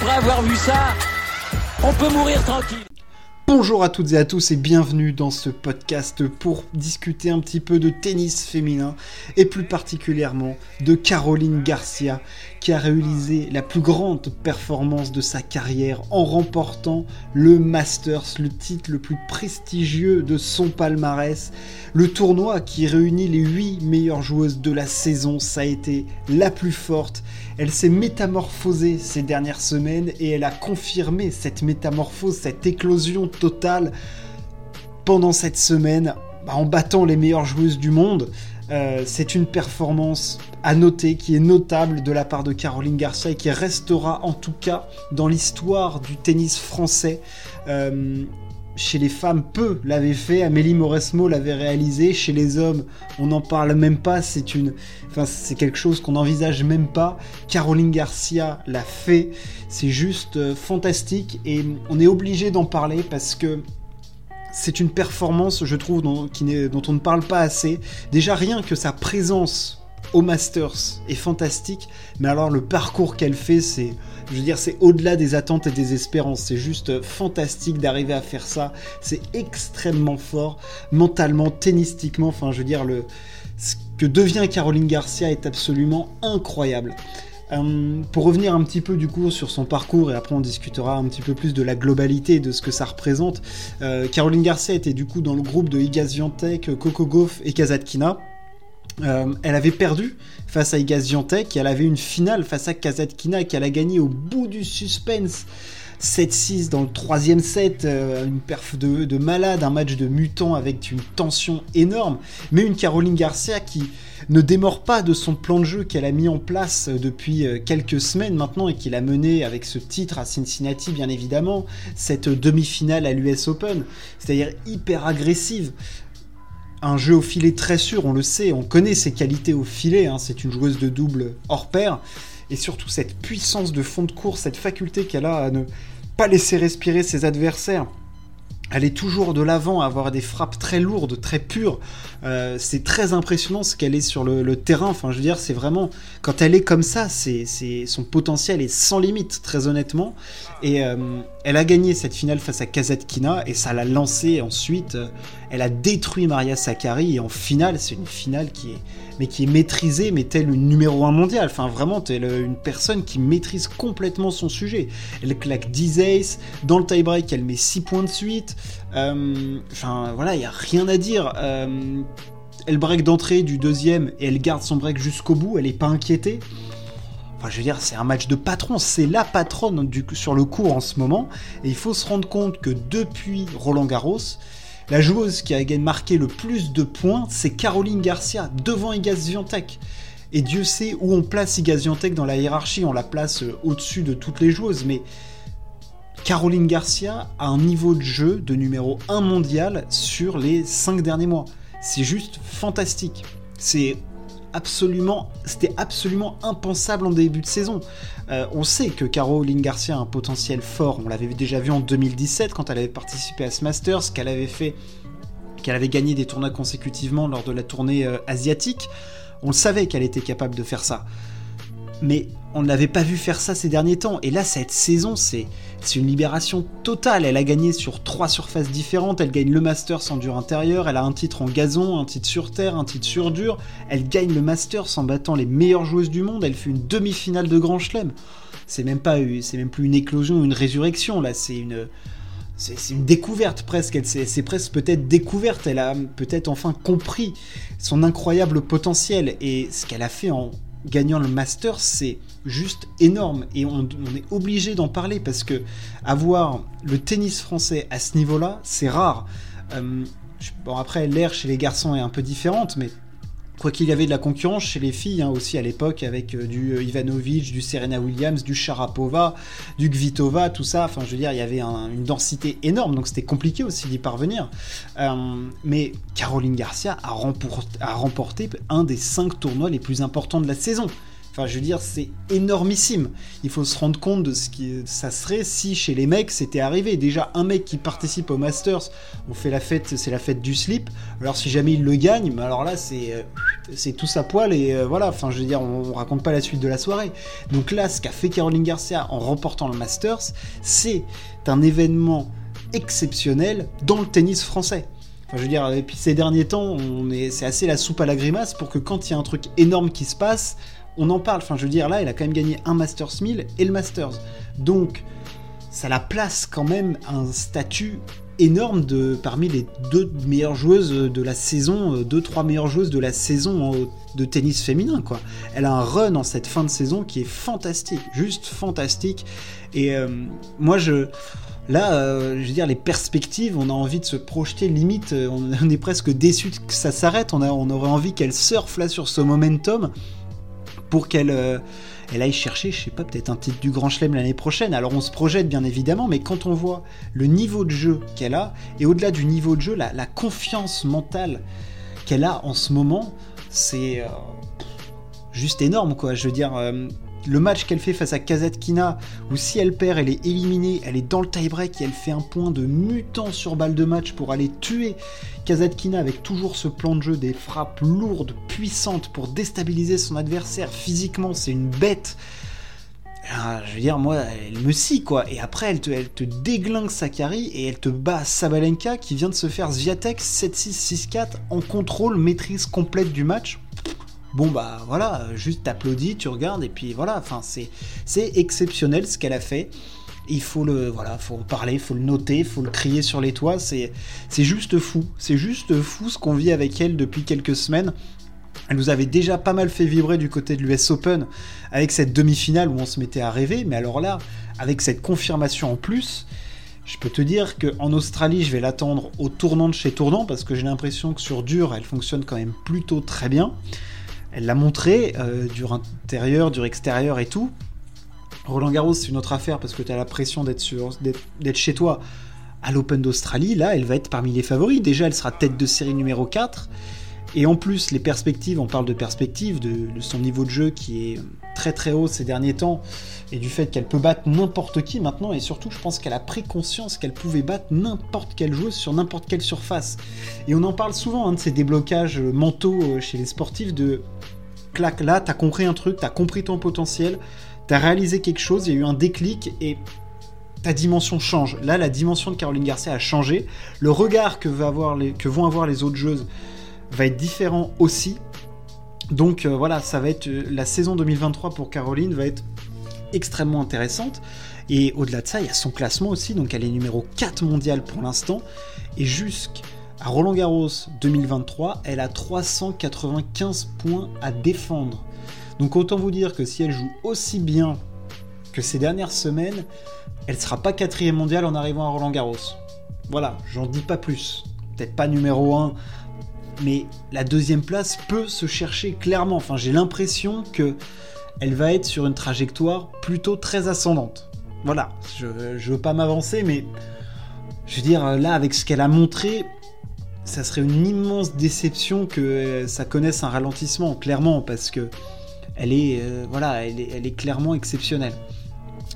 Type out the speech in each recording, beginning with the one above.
après avoir vu ça, on peut mourir tranquille. Bonjour à toutes et à tous et bienvenue dans ce podcast pour discuter un petit peu de tennis féminin et plus particulièrement de Caroline Garcia qui a réalisé la plus grande performance de sa carrière en remportant le Masters, le titre le plus prestigieux de son palmarès. Le tournoi qui réunit les 8 meilleures joueuses de la saison, ça a été la plus forte. Elle s'est métamorphosée ces dernières semaines et elle a confirmé cette métamorphose, cette éclosion totale pendant cette semaine bah, en battant les meilleures joueuses du monde. Euh, c'est une performance à noter qui est notable de la part de Caroline Garcia et qui restera en tout cas dans l'histoire du tennis français. Euh, chez les femmes, peu l'avaient fait. Amélie Mauresmo l'avait réalisé. Chez les hommes, on n'en parle même pas. C'est une, enfin, c'est quelque chose qu'on n'envisage même pas. Caroline Garcia l'a fait. C'est juste euh, fantastique et on est obligé d'en parler parce que c'est une performance, je trouve, dont on ne parle pas assez. Déjà, rien que sa présence au Masters est fantastique, mais alors le parcours qu'elle fait, c'est, je veux dire, c'est au-delà des attentes et des espérances. C'est juste fantastique d'arriver à faire ça. C'est extrêmement fort, mentalement, tennistiquement. Enfin, je veux dire, le, ce que devient Caroline Garcia est absolument incroyable. Euh, pour revenir un petit peu du coup sur son parcours et après on discutera un petit peu plus de la globalité de ce que ça représente. Euh, Caroline Garcia était du coup dans le groupe de Iga Coco Gauff et Kazatkina. Euh, elle avait perdu face à Iga Swiatek et elle avait une finale face à Kazatkina qu'elle a gagné au bout du suspense. 7-6 dans le troisième set, une perf de, de, malade, un match de mutant avec une tension énorme, mais une Caroline Garcia qui, ne démord pas de son plan de jeu qu'elle a mis en place euh, depuis euh, quelques semaines maintenant et qu'il a mené avec ce titre à Cincinnati bien évidemment, cette demi-finale à l'US Open, c'est-à-dire hyper agressive. Un jeu au filet très sûr, on le sait, on connaît ses qualités au filet, hein, c'est une joueuse de double hors pair, et surtout cette puissance de fond de course, cette faculté qu'elle a à ne pas laisser respirer ses adversaires elle est toujours de l'avant avoir des frappes très lourdes, très pures. Euh, c'est très impressionnant ce qu'elle est sur le, terrain. Enfin, je veux dire, c'est vraiment quand elle est comme ça, c'est, son potentiel est sans limite, très honnêtement. Et euh, elle a gagné cette finale face à Kazatkina et ça l'a lancée ensuite. Elle a détruit Maria Sakkari et en finale, c'est une finale qui est mais qui est maîtrisée, mais telle une numéro 1 mondial. Enfin, vraiment, telle une personne qui maîtrise complètement son sujet. Elle claque 10 aces, dans le tie-break, elle met 6 points de suite. Euh, enfin, voilà, il n'y a rien à dire. Euh, elle break d'entrée du deuxième et elle garde son break jusqu'au bout, elle n'est pas inquiétée. Enfin, je veux dire, c'est un match de patron, c'est la patronne du, sur le cours en ce moment. Et il faut se rendre compte que depuis Roland Garros, la joueuse qui a marqué le plus de points, c'est Caroline Garcia, devant Iga Swiatek. Et Dieu sait où on place Iga Swiatek dans la hiérarchie, on la place euh, au-dessus de toutes les joueuses, mais Caroline Garcia a un niveau de jeu de numéro 1 mondial sur les 5 derniers mois. C'est juste fantastique. C'est absolument, c'était absolument impensable en début de saison. Euh, on sait que Caroline Garcia a un potentiel fort. On l'avait déjà vu en 2017 quand elle avait participé à ce Masters, qu'elle avait fait, qu'elle avait gagné des tournois consécutivement lors de la tournée euh, asiatique. On le savait qu'elle était capable de faire ça. Mais on ne l'avait pas vu faire ça ces derniers temps. Et là, cette saison, c'est une libération totale. Elle a gagné sur trois surfaces différentes. Elle gagne le Masters en dur intérieur. Elle a un titre en gazon, un titre sur terre, un titre sur dur. Elle gagne le Masters en battant les meilleures joueuses du monde. Elle fait une demi-finale de Grand Chelem. C'est même pas, c'est même plus une éclosion, une résurrection. Là, c'est une, découverte presque. Elle presque peut-être découverte. Elle a peut-être enfin compris son incroyable potentiel et ce qu'elle a fait en gagnant le Master, c'est juste énorme et on, est obligé d'en parler parce que avoir le tennis français à ce niveau-là, c'est rare. Euh, bon, après, l'ère chez les garçons est un peu différente, mais quoi qu'il y avait de la concurrence chez les filles hein, aussi à l'époque avec euh, du euh, Ivanovic, du Serena Williams, du Sharapova, du Kvitova, tout ça. Enfin, je veux dire, il y avait une densité énorme, donc c'était compliqué aussi d'y parvenir. mais Caroline Garcia a remporté un des cinq tournois les plus importants de la saison. Enfin, je veux dire, c'est énormissime. Il faut se rendre compte de ce qui ça serait si chez les mecs c'était arrivé. Déjà, un mec qui participe au Masters, on fait la fête, c'est la fête du slip. Alors si jamais il le gagne, mais alors là c'est euh, c'est tout à poil et euh, voilà, enfin je veux dire, on, raconte pas la suite de la soirée. Donc là, ce qu'a fait Caroline Garcia en remportant le Masters, c'est un événement exceptionnel dans le tennis français. Enfin, je veux dire, ces derniers temps, on est, c'est assez la soupe à la grimace pour que quand il y a un truc énorme qui se passe, on en parle. Enfin, je veux dire, là, elle a quand même gagné un Masters 1000 et le Masters. Donc, ça la place quand même un statut énorme de parmi les deux meilleures joueuses de la saison, euh, deux trois meilleures joueuses de la saison de tennis féminin quoi. Elle a un run en cette fin de saison qui est fantastique, juste fantastique. Et euh, moi je Là, euh, je veux dire, les perspectives, on a envie de se projeter, limite, on, est presque déçu que ça s'arrête, on, on aurait envie qu'elle surfe là sur ce momentum pour qu'elle elle aille chercher, je sais pas, peut-être un titre du Grand Chelem l'année prochaine. Alors on se projette bien évidemment, mais quand on voit le niveau de jeu qu'elle a, et au-delà du niveau de jeu, la, confiance mentale qu'elle a en ce moment, c'est euh, juste énorme quoi. Je veux dire, euh, le match qu'elle fait face à Kazatkina, où si elle perd, elle est éliminée, elle est dans le tie-break et elle fait un point de mutant sur balle de match pour aller tuer Kazatkina avec toujours ce plan de jeu des frappes lourdes, puissantes pour déstabiliser son adversaire physiquement, c'est une bête. Ah, je veux dire, moi, elle me scie, quoi. Et après, elle te, déglingue Sakari et elle te bat Sabalenka qui vient de se faire Zviatek 7-6-6-4 en contrôle, maîtrise complète du match. Bon bah voilà, juste t'applaudis, tu regardes et puis voilà, enfin c'est c'est exceptionnel ce qu'elle a fait. Il faut le voilà, faut en parler, faut le noter, faut le crier sur les toits, c'est c'est juste fou, c'est juste fou ce qu'on vit avec elle depuis quelques semaines. Elle nous avait déjà pas mal fait vibrer du côté de l'US Open avec cette demi-finale où on se mettait à rêver, mais alors là, avec cette confirmation en plus, je peux te dire qu'en Australie, je vais l'attendre au tournant de chez tournant parce que j'ai l'impression que sur dur, elle fonctionne quand même plutôt très bien. Elle l'a montré, euh, dur intérieur, dur extérieur et tout. Roland Garros, c'est une autre affaire parce que tu as la pression d'être, chez toi à l'Open d'Australie. Là, elle va être parmi les favoris. Déjà, elle sera tête de série numéro 4. Et en plus, les perspectives, on parle de perspectives, de, son niveau de jeu qui est très très haut ces derniers temps, et du fait qu'elle peut battre n'importe qui maintenant, et surtout, je pense qu'elle a pris conscience qu'elle pouvait battre n'importe quelle joueuse sur n'importe quelle surface. Et on en parle souvent hein, de ces déblocages mentaux euh, chez les sportifs de clac, là, t'as compris un truc, t'as compris ton potentiel, t'as réalisé quelque chose, il y a eu un déclic, et ta dimension change. Là, la dimension de Caroline Garcia a changé. Le regard que, que vont avoir les autres joueuses va être différent aussi. Donc euh, voilà, ça va être euh, la saison 2023 pour Caroline va être extrêmement intéressante. Et au-delà de ça, il y a son classement aussi, donc elle est numéro 4 mondial pour l'instant. Et jusqu'à Roland Garros 2023, elle a 395 points à défendre. Donc autant vous dire que si elle joue aussi bien que ces dernières semaines, elle sera pas quatrième mondiale en arrivant à Roland Garros. Voilà, j'en dis pas plus. Peut-être pas numéro 1 mais la deuxième place peut se chercher clairement. Enfin, j'ai l'impression que elle va être sur une trajectoire plutôt très ascendante. Voilà, je, je veux pas m'avancer, mais je veux dire, là, avec ce qu'elle a montré, ça serait une immense déception que ça connaisse un ralentissement, clairement, parce que elle est, euh, voilà, elle est clairement exceptionnelle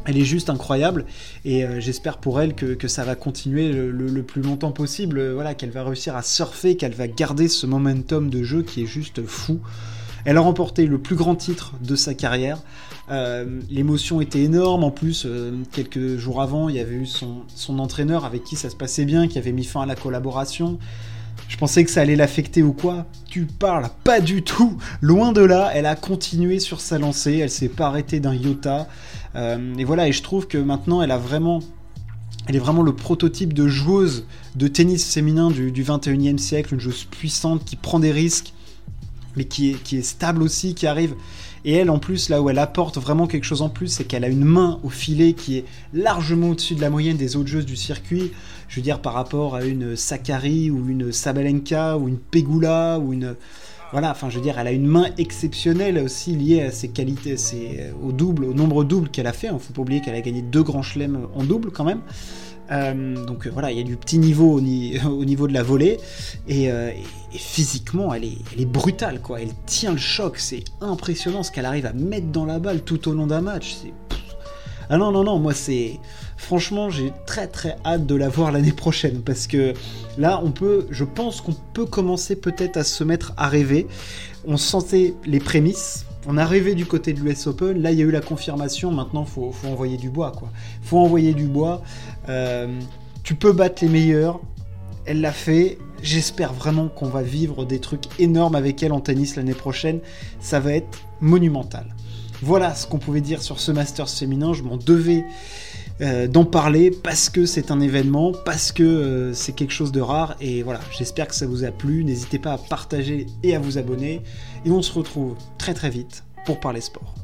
elle est juste incroyable et euh, j'espère pour elle que, ça va continuer le, plus longtemps possible, euh, voilà, qu'elle va réussir à surfer, qu'elle va garder ce momentum de jeu qui est juste fou. Elle a remporté le plus grand titre de sa carrière. Euh, l'émotion était énorme. En plus, quelques jours avant, il y avait eu son, entraîneur avec qui ça se passait bien, qui avait mis fin à la collaboration. Je pensais que ça allait l'affecter ou quoi. Tu parles, pas du tout. Loin de là, elle a continué sur sa lancée. Elle s'est pas arrêtée d'un iota. Euh, et voilà, et je trouve que maintenant, elle est vraiment le prototype de joueuse de tennis féminin du, 21e siècle, une joueuse puissante qui prend des risques, mais qui est, stable aussi, qui arrive. Et elle, en plus, là où elle apporte vraiment quelque chose en plus, c'est qu'elle a une main au filet qui est largement au-dessus de la moyenne des autres joueuses du circuit. Je veux dire, par rapport à une Sakari ou une Sabalenka ou une Pegula ou une, voilà, enfin je veux dire, elle a une main exceptionnelle aussi liée à ses qualités, c'est au double, au nombre double qu'elle a fait. Il ne faut pas oublier qu'elle a gagné deux grands chelems en double quand même. Euh, donc voilà, il y a du petit niveau au, niveau de la volée euh, et, physiquement, elle est, elle est, brutale quoi. Elle tient le choc, c'est impressionnant ce qu'elle arrive à mettre dans la balle tout au long d'un match. Ah non, non, non, moi c'est. Franchement, j'ai très très hâte de la voir l'année prochaine parce que là, on peut. Je pense qu'on peut commencer peut-être à se mettre à rêver. On sentait les prémices. On a rêvé du côté de l'US Open. Là, il y a eu la confirmation. Maintenant, faut, faut envoyer du bois, quoi. Faut envoyer du bois. Euh, tu peux battre les meilleurs. Elle l'a fait. J'espère vraiment qu'on va vivre des trucs énormes avec elle en tennis l'année prochaine. Ça va être monumental. Voilà ce qu'on pouvait dire sur ce Masters féminin. Je m'en devais euh, d'en parler parce que c'est un événement, parce que euh, c'est quelque chose de rare. Et voilà, j'espère que ça vous a plu. N'hésitez pas à partager et à vous abonner. Et on se retrouve très très vite pour parler sport.